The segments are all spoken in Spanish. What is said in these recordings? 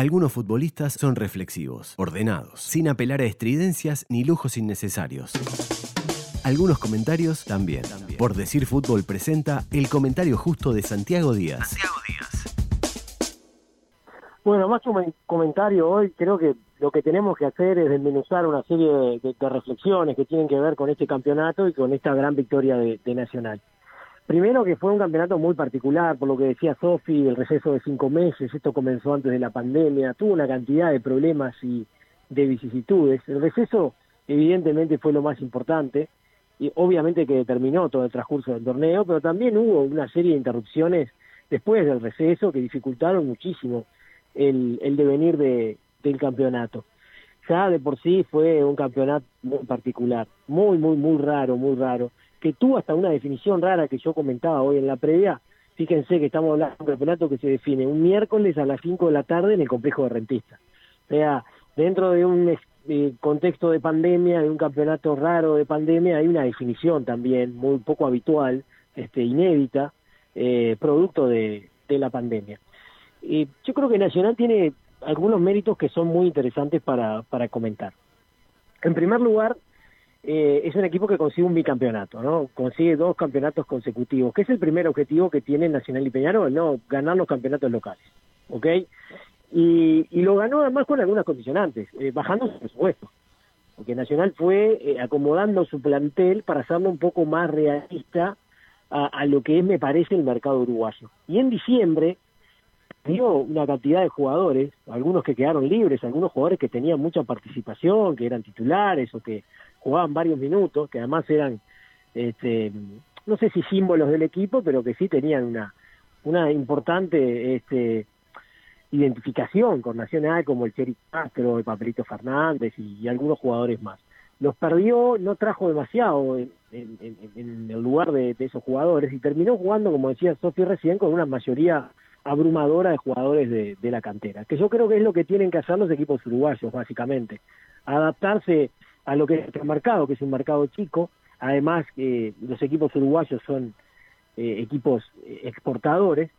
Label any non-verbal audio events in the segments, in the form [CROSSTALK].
Algunos futbolistas son reflexivos, ordenados, sin apelar a estridencias ni lujos innecesarios. Algunos comentarios también. Por decir fútbol presenta el comentario justo de Santiago Díaz. Santiago Díaz. Bueno, más que un comentario hoy, creo que lo que tenemos que hacer es desmenuzar una serie de, reflexiones que tienen que ver con este campeonato y con esta gran victoria de Nacional. Primero que fue un campeonato muy particular, por lo que decía Sofi, el receso de cinco meses, esto comenzó antes de la pandemia, tuvo una cantidad de problemas y de vicisitudes. El receso evidentemente fue lo más importante, y obviamente que determinó todo el transcurso del torneo, pero también hubo una serie de interrupciones después del receso que dificultaron muchísimo el, el devenir de, del campeonato. Ya de por sí fue un campeonato muy particular, muy, muy, muy raro, muy raro que tuvo hasta una definición rara que yo comentaba hoy en la previa. Fíjense que estamos hablando de un campeonato que se define un miércoles a las 5 de la tarde en el complejo de rentista. O sea, dentro de un eh, contexto de pandemia, de un campeonato raro de pandemia, hay una definición también muy poco habitual, este, inédita, eh, producto de, de la pandemia. Y yo creo que Nacional tiene algunos méritos que son muy interesantes para, para comentar. En primer lugar, eh, es un equipo que consigue un bicampeonato, ¿no? Consigue dos campeonatos consecutivos, que es el primer objetivo que tiene Nacional y Peñarol, ¿no? Ganar los campeonatos locales, ¿ok? Y, y lo ganó además con algunas condicionantes, eh, bajando su presupuesto, porque Nacional fue eh, acomodando su plantel para hacerlo un poco más realista a, lo que es, me parece, el mercado uruguayo. Y en diciembre dio una cantidad de jugadores, algunos que quedaron libres, algunos jugadores que tenían mucha participación, que eran titulares o que jugaban varios minutos, que además eran, este, no sé si símbolos del equipo, pero que sí tenían una, una importante este, identificación con Nacional, como el Cheri Castro, el Papelito Fernández y, algunos jugadores más. Los perdió, no trajo demasiado en, el lugar de, esos jugadores y terminó jugando, como decía Sofi recién, con una mayoría abrumadora de jugadores de, de la cantera, que yo creo que es lo que tienen que hacer los equipos uruguayos, básicamente, adaptarse a lo que es el mercado, que es un mercado chico. Además, eh, los equipos uruguayos son eh, equipos eh, exportadores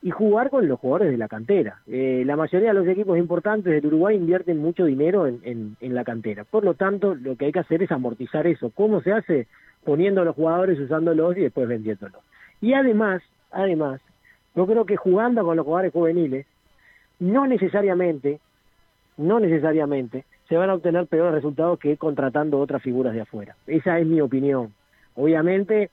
y jugar con los jugadores de la cantera. Eh, la mayoría de los equipos importantes del Uruguay invierten mucho dinero en, en, la cantera. Por lo tanto, lo que hay que hacer es amortizar eso. ¿Cómo se hace? Poniendo a los jugadores, usándolos y después vendiéndolos. Y además, además, yo creo que jugando con los jugadores juveniles, no necesariamente, no necesariamente, se van a obtener peores resultados que contratando otras figuras de afuera. Esa es mi opinión. Obviamente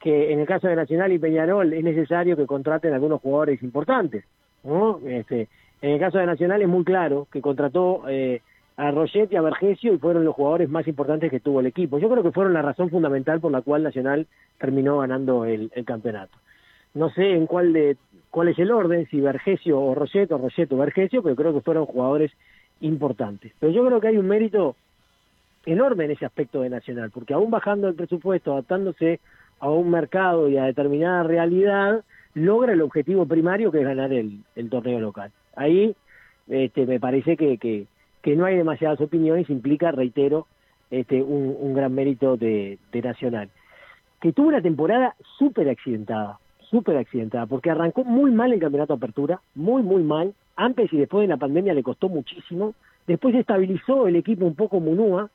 que en el caso de Nacional y Peñarol es necesario que contraten algunos jugadores importantes. ¿no? Este, en el caso de Nacional es muy claro que contrató eh, a Roget y a Vergesio y fueron los jugadores más importantes que tuvo el equipo. Yo creo que fueron la razón fundamental por la cual Nacional terminó ganando el, campeonato. No sé en cuál de cuál es el orden, si Vergesio o Roget o Roget o Vergesio, pero creo que fueron jugadores importantes. Pero yo creo que hay un mérito enorme en ese aspecto de Nacional, porque aún bajando el presupuesto, adaptándose a un mercado y a determinada realidad, logra el objetivo primario que es ganar el, torneo local. Ahí este, me parece que, no hay demasiadas opiniones, implica, reitero, este, un, gran mérito de, de Nacional, que tuvo una temporada súper accidentada, súper accidentada, porque arrancó muy mal el campeonato de apertura, muy, muy mal, antes y después de la pandemia le costó muchísimo, después estabilizó el equipo un poco Munúa,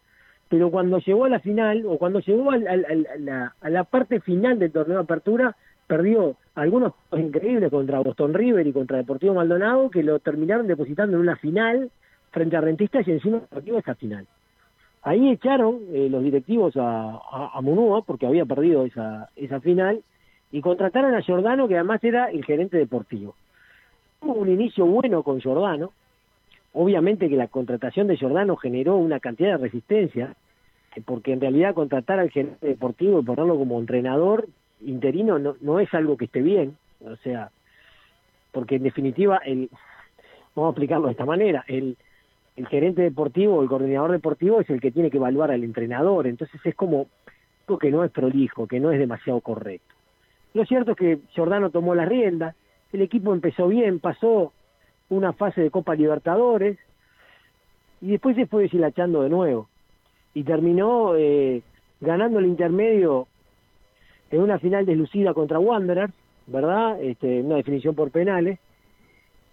pero cuando llegó a la final, o cuando llegó a, la, parte final del torneo de apertura, perdió algunos increíbles contra Boston River y contra Deportivo Maldonado, que lo terminaron depositando en una final frente a Rentistas y encima Deportivo esa final. Ahí echaron eh, los directivos a, a, Munúa, porque había perdido esa, esa final, y contrataron a Giordano, que además era el gerente deportivo un inicio bueno con Giordano. Obviamente que la contratación de Giordano generó una cantidad de resistencia, porque en realidad contratar al gerente deportivo y ponerlo como entrenador interino no, no es algo que esté bien. O sea, porque en definitiva, el, vamos a explicarlo de esta manera, el, el gerente deportivo, el coordinador deportivo es el que tiene que evaluar al entrenador, entonces es como algo que no es prolijo, que no es demasiado correcto. Lo cierto es que Giordano tomó las riendas, el equipo empezó bien, pasó una fase de Copa Libertadores y después se fue deshilachando de nuevo y terminó eh, ganando el intermedio en una final deslucida contra Wanderers, ¿verdad? Este, una definición por penales.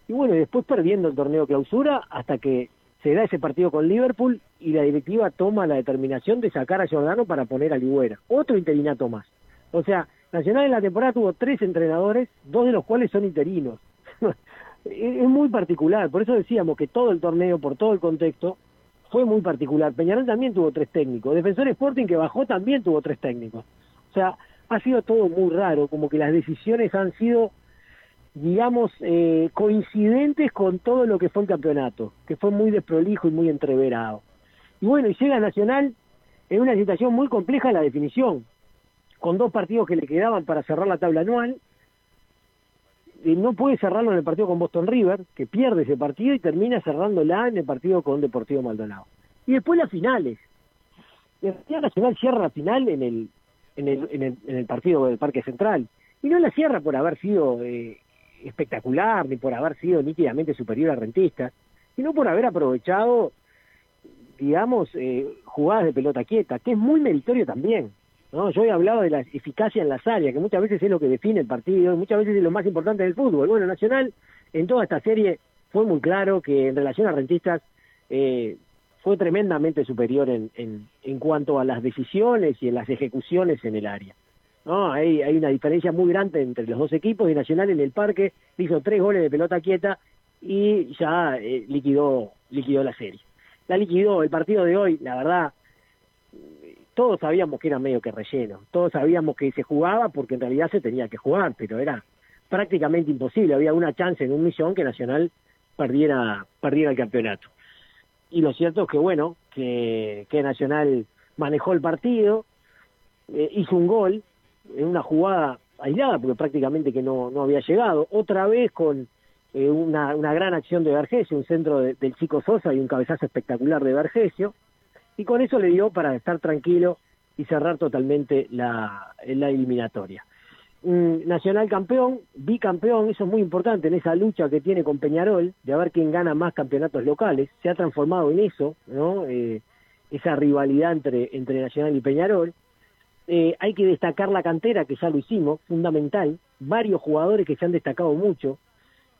y bueno, después perdiendo el torneo clausura hasta que se da ese partido con Liverpool y la directiva toma la determinación de sacar a Giordano para poner a Ligüera, otro interinato más. O sea, Nacional en la temporada tuvo tres entrenadores, dos de los cuales son interinos. [LAUGHS] es muy particular, por eso decíamos que todo el torneo, por todo el contexto, fue muy particular. Peñarol también tuvo tres técnicos, Defensor Sporting que bajó también tuvo tres técnicos. O sea, ha sido todo muy raro, como que las decisiones han sido, digamos, eh, coincidentes con todo lo que fue el campeonato, que fue muy desprolijo y muy entreverado. Y bueno, y llega Nacional en una situación muy compleja la definición, con dos partidos que le quedaban para cerrar la tabla anual, no puede cerrarlo en el partido con Boston River, que pierde ese partido y termina cerrándola en el partido con Deportivo Maldonado. Y después las finales. La Nacional cierra la final en el, en el, en el, en el partido del Parque Central. Y no la cierra por haber sido eh, espectacular, ni por haber sido nítidamente superior a Rentista, sino por haber aprovechado, digamos, eh, jugadas de pelota quieta, que es muy meritorio también. ¿No? Yo he hablado de la eficacia en las áreas, que muchas veces es lo que define el partido, y muchas veces es lo más importante del fútbol. Bueno, Nacional en toda esta serie fue muy claro que en relación a Rentistas eh, fue tremendamente superior en, en, cuanto a las decisiones y en las ejecuciones en el área. ¿no? Hay, hay una diferencia muy grande entre los dos equipos y Nacional en el parque hizo tres goles de pelota quieta y ya eh, liquidó, liquidó la serie. La liquidó el partido de hoy, la verdad, todos sabíamos que era medio que relleno, todos sabíamos que se jugaba porque en realidad se tenía que jugar, pero era prácticamente imposible, había una chance en un millón que Nacional perdiera, perdiera el campeonato. Y lo cierto es que bueno, que, Nacional manejó el partido, eh, hizo un gol en una jugada aislada, porque prácticamente que no, no había llegado, otra vez con eh, una, una gran acción de Vergesio, un centro del chico Sosa y un cabezazo espectacular de Vergesio, y con eso le dio para estar tranquilo y cerrar totalmente la, eliminatoria. Nacional campeón, bicampeón, eso es muy importante en esa lucha que tiene con Peñarol, de a ver quién gana más campeonatos locales, se ha transformado en eso, ¿no? Eh, esa rivalidad entre, entre Nacional y Peñarol. Eh, hay que destacar la cantera, que ya lo hicimos, fundamental, varios jugadores que se han destacado mucho.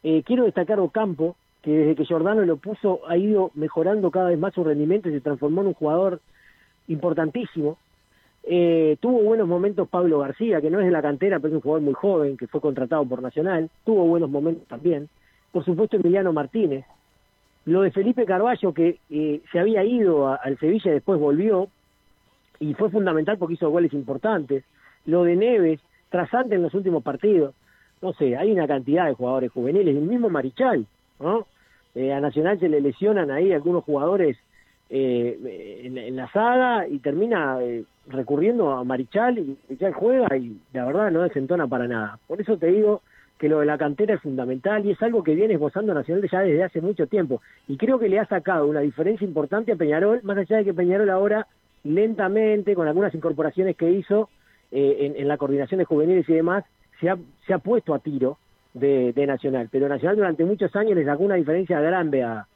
Eh, quiero destacar Ocampo, que desde que Giordano lo puso ha ido mejorando cada vez más su rendimiento y se transformó en un jugador importantísimo. Eh, tuvo buenos momentos Pablo García, que no es de la cantera, pero es un jugador muy joven, que fue contratado por Nacional. Tuvo buenos momentos también. Por supuesto, Emiliano Martínez. Lo de Felipe Carballo, que eh, se había ido al Sevilla y después volvió, y fue fundamental porque hizo goles importantes. Lo de Neves, trasante en los últimos partidos. No sé, hay una cantidad de jugadores juveniles, el mismo Marichal, ¿no? Eh, a Nacional se le lesionan ahí algunos jugadores eh, en, la saga y termina eh, recurriendo a Marichal y Marichal juega y la verdad no desentona para nada. Por eso te digo que lo de la cantera es fundamental y es algo que viene esbozando Nacional ya desde hace mucho tiempo y creo que le ha sacado una diferencia importante a Peñarol, más allá de que Peñarol ahora lentamente, con algunas incorporaciones que hizo en, en, la coordinación de juveniles y demás, se ha, se ha puesto a tiro de, Nacional. Pero Nacional durante muchos años le sacó una diferencia grande a,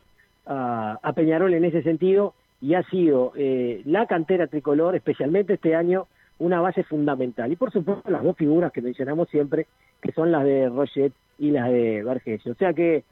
a, Peñarol en ese sentido y ha sido eh, la cantera tricolor, especialmente este año, una base fundamental. Y por supuesto las dos figuras que mencionamos siempre, que son las de Roget y las de Vergesio. O sea que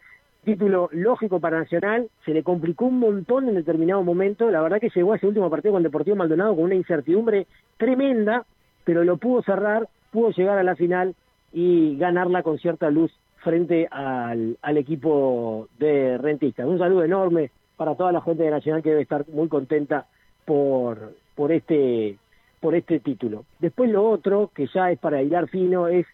título lógico para Nacional, se le complicó un montón en determinado momento, la verdad que llegó a ese último partido con Deportivo Maldonado con una incertidumbre tremenda, pero lo pudo cerrar, pudo llegar a la final y ganarla con cierta luz frente al, al equipo de rentistas. Un saludo enorme para toda la gente de Nacional que debe estar muy contenta por, por este por este título. Después lo otro, que ya es para hilar fino, es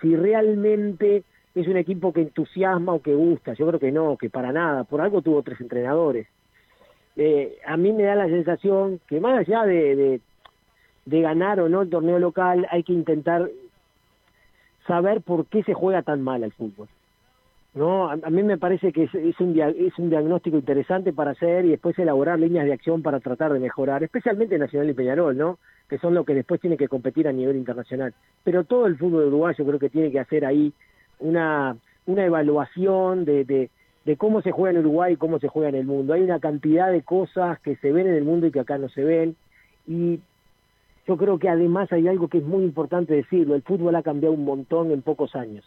si realmente es un equipo que entusiasma o que gusta. Yo creo que no, que para nada. Por algo tuvo tres entrenadores. Eh, a mí me da la sensación que más allá de, de, de ganar o no el torneo local, hay que intentar saber por qué se juega tan mal el fútbol. ¿no? A, mí me parece que es, un es un diagnóstico interesante para hacer y después elaborar líneas de acción para tratar de mejorar, especialmente Nacional y Peñarol, ¿no? que son los que después tienen que competir a nivel internacional. Pero todo el fútbol uruguayo creo que tiene que hacer ahí una, una evaluación de, de, de cómo se juega en Uruguay y cómo se juega en el mundo. Hay una cantidad de cosas que se ven en el mundo y que acá no se ven. Y yo creo que además hay algo que es muy importante decirlo, el fútbol ha cambiado un montón en pocos años.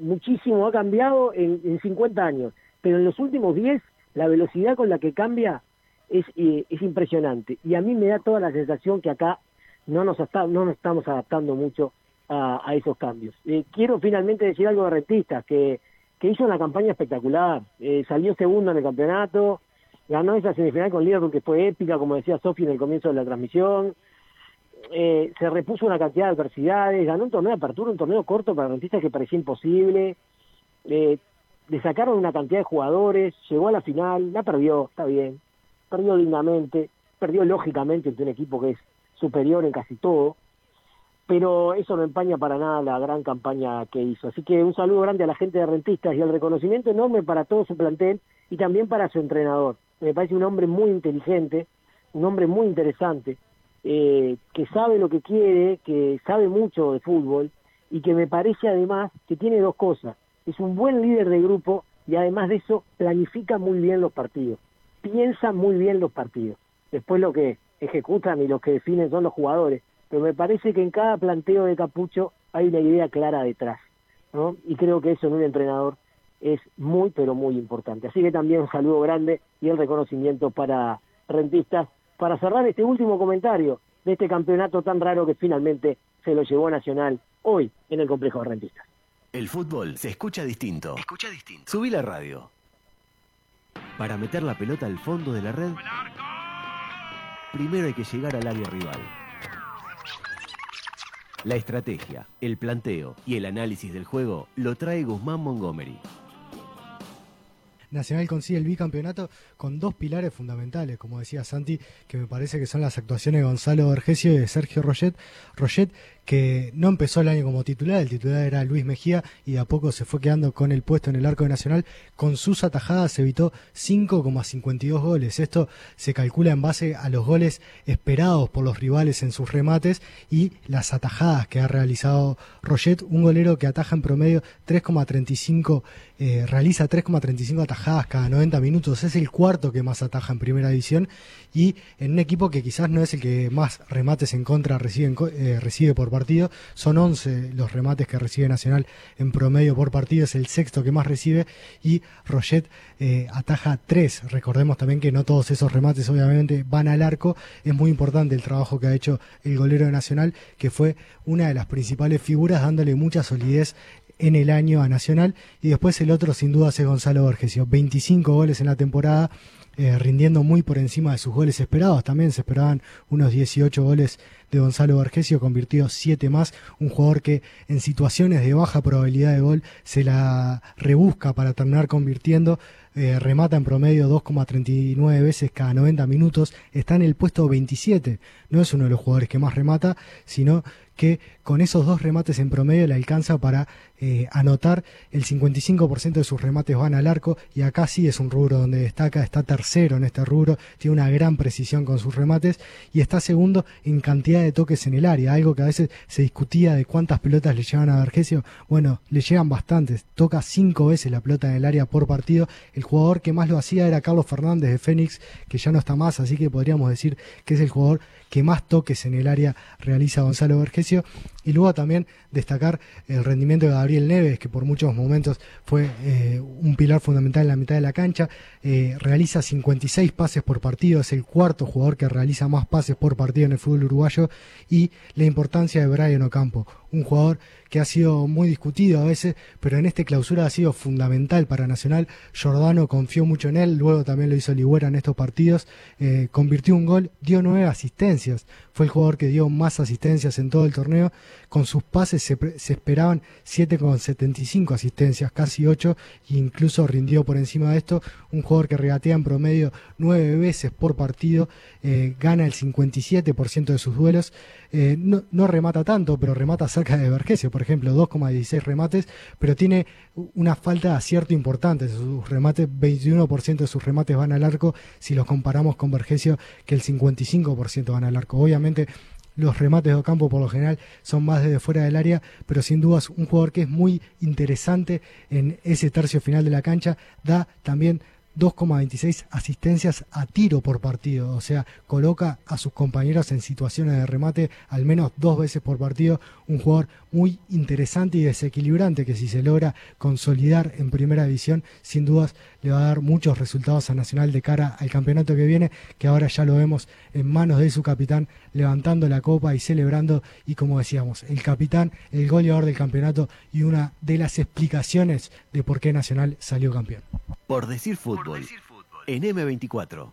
muchísimo ha cambiado en, en 50 años, pero en los últimos 10 la velocidad con la que cambia es, eh, es impresionante. Y a mí me da toda la sensación que acá no nos, no nos estamos adaptando mucho a, esos cambios. Eh, quiero finalmente decir algo de Rentistas, que, que hizo una campaña espectacular. Eh, salió segundo en el campeonato, ganó esa semifinal con Liverpool que fue épica, como decía Sofi en el comienzo de la transmisión. Se repuso una cantidad de adversidades, ganó un torneo de apertura, un torneo corto para Rentistas que parecía imposible. le sacaron una cantidad de jugadores, llegó a la final, la perdió, está bien, perdió dignamente, perdió lógicamente ante un equipo que es superior en casi todo, pero eso no empaña para nada la gran campaña que hizo. Así que un saludo grande a la gente de Rentistas y el reconocimiento enorme para todo su plantel y también para su entrenador. Me parece un hombre muy inteligente, un hombre muy interesante, eh, que sabe lo que quiere, que sabe mucho de fútbol y que me parece además que tiene dos cosas. Es un buen líder de grupo y además de eso planifica muy bien los partidos piensan muy bien los partidos. Después lo que ejecutan y lo que definen son los jugadores. Pero me parece que en cada planteo de Capucho hay una idea clara detrás. ¿no? Y creo que eso en un entrenador es muy, pero muy importante. Así que también un saludo grande y el reconocimiento para Rentistas. Para cerrar este último comentario de este campeonato tan raro que finalmente se lo llevó Nacional hoy en el complejo de Rentistas. El fútbol se escucha distinto. Escucha distinto. Subí la radio. Para meter la pelota al fondo de la red, primero hay que llegar al área rival. La estrategia, el planteo y el análisis del juego lo trae Guzmán Montgomery. Nacional consigue el bicampeonato con dos pilares fundamentales, como decía Santi, que me parece que son las actuaciones de Gonzalo Vergesio y de Sergio Roget. Que no empezó el año como titular, el titular era Luis Mejía y de a poco se fue quedando con el puesto en el arco de Nacional. Con sus atajadas se evitó 5,52 goles. Esto se calcula en base a los goles esperados por los rivales en sus remates y las atajadas que ha realizado Roget, un golero que ataja en promedio 3,35, eh, realiza 3,35 atajadas cada 90 minutos. Es el cuarto que más ataja en primera división y en un equipo que quizás no es el que más remates en contra recibe, eh, recibe por partido. Son 11 los remates que recibe Nacional en promedio por partido, es el sexto que más recibe y Roget eh, ataja 3. Recordemos también que no todos esos remates obviamente van al arco. Es muy importante el trabajo que ha hecho el golero de Nacional, que fue una de las principales figuras dándole mucha solidez en el año a Nacional. Y después el otro sin duda es Gonzalo Borgesio. 25 goles en la temporada, eh, rindiendo muy por encima de sus goles esperados. También se esperaban unos 18 goles de Gonzalo Borgesio, convirtió 7 más. Un jugador que en situaciones de baja probabilidad de gol se la rebusca para terminar convirtiendo. Eh, remata en promedio 2,39 veces cada 90 minutos, está en el puesto 27, no es uno de los jugadores que más remata, sino que con esos dos remates en promedio le alcanza para eh, anotar. El 55% de sus remates van al arco y acá sí es un rubro donde destaca, está tercero en este rubro, tiene una gran precisión con sus remates y está segundo en cantidad de toques en el área, algo que a veces se discutía de cuántas pelotas le llevan a Vergesio, bueno, le llegan bastantes, toca cinco veces la pelota en el área por partido, el jugador que más lo hacía era Carlos Fernández de Fénix, que ya no está más, así que podríamos decir que es el jugador que más toques en el área realiza Gonzalo Vergesio. Y luego también destacar el rendimiento de Gabriel Neves, que por muchos momentos fue eh, un pilar fundamental en la mitad de la cancha. Eh, realiza 56 pases por partido, es el cuarto jugador que realiza más pases por partido en el fútbol uruguayo. Y la importancia de Brian Ocampo, un jugador que ha sido muy discutido a veces, pero en este clausura ha sido fundamental para Nacional. Jordano confió mucho en él, luego también lo hizo Ligüera en estos partidos, eh, convirtió un gol, dio nueve asistencias, fue el jugador que dio más asistencias en todo el torneo, con sus pases se, se esperaban 7,75 asistencias, casi 8, e incluso rindió por encima de esto, un jugador que regatea en promedio nueve veces por partido, eh, gana el 57% de sus duelos, eh, no, remata tanto, pero remata cerca de Vergesio, por ejemplo, 2,16 remates, pero tiene una falta de acierto importante. Sus remates, 21% de sus remates van al arco, si los comparamos con Vergesio, que el 55% van al arco. Obviamente, los remates de campo por lo general son más desde fuera del área, pero sin duda es un jugador que es muy interesante en ese tercio final de la cancha, da también 2,26 asistencias a tiro por partido, o sea, coloca a sus compañeros en situaciones de remate al menos dos veces por partido, un jugador muy interesante y desequilibrante que si se logra consolidar en primera división, sin dudas le va a dar muchos resultados a Nacional de cara al campeonato que viene, que ahora ya lo vemos en manos de su capitán levantando la copa y celebrando y como decíamos, el capitán, el goleador del campeonato y una de las explicaciones de por qué Nacional salió campeón. Por decir fútbol, en M24.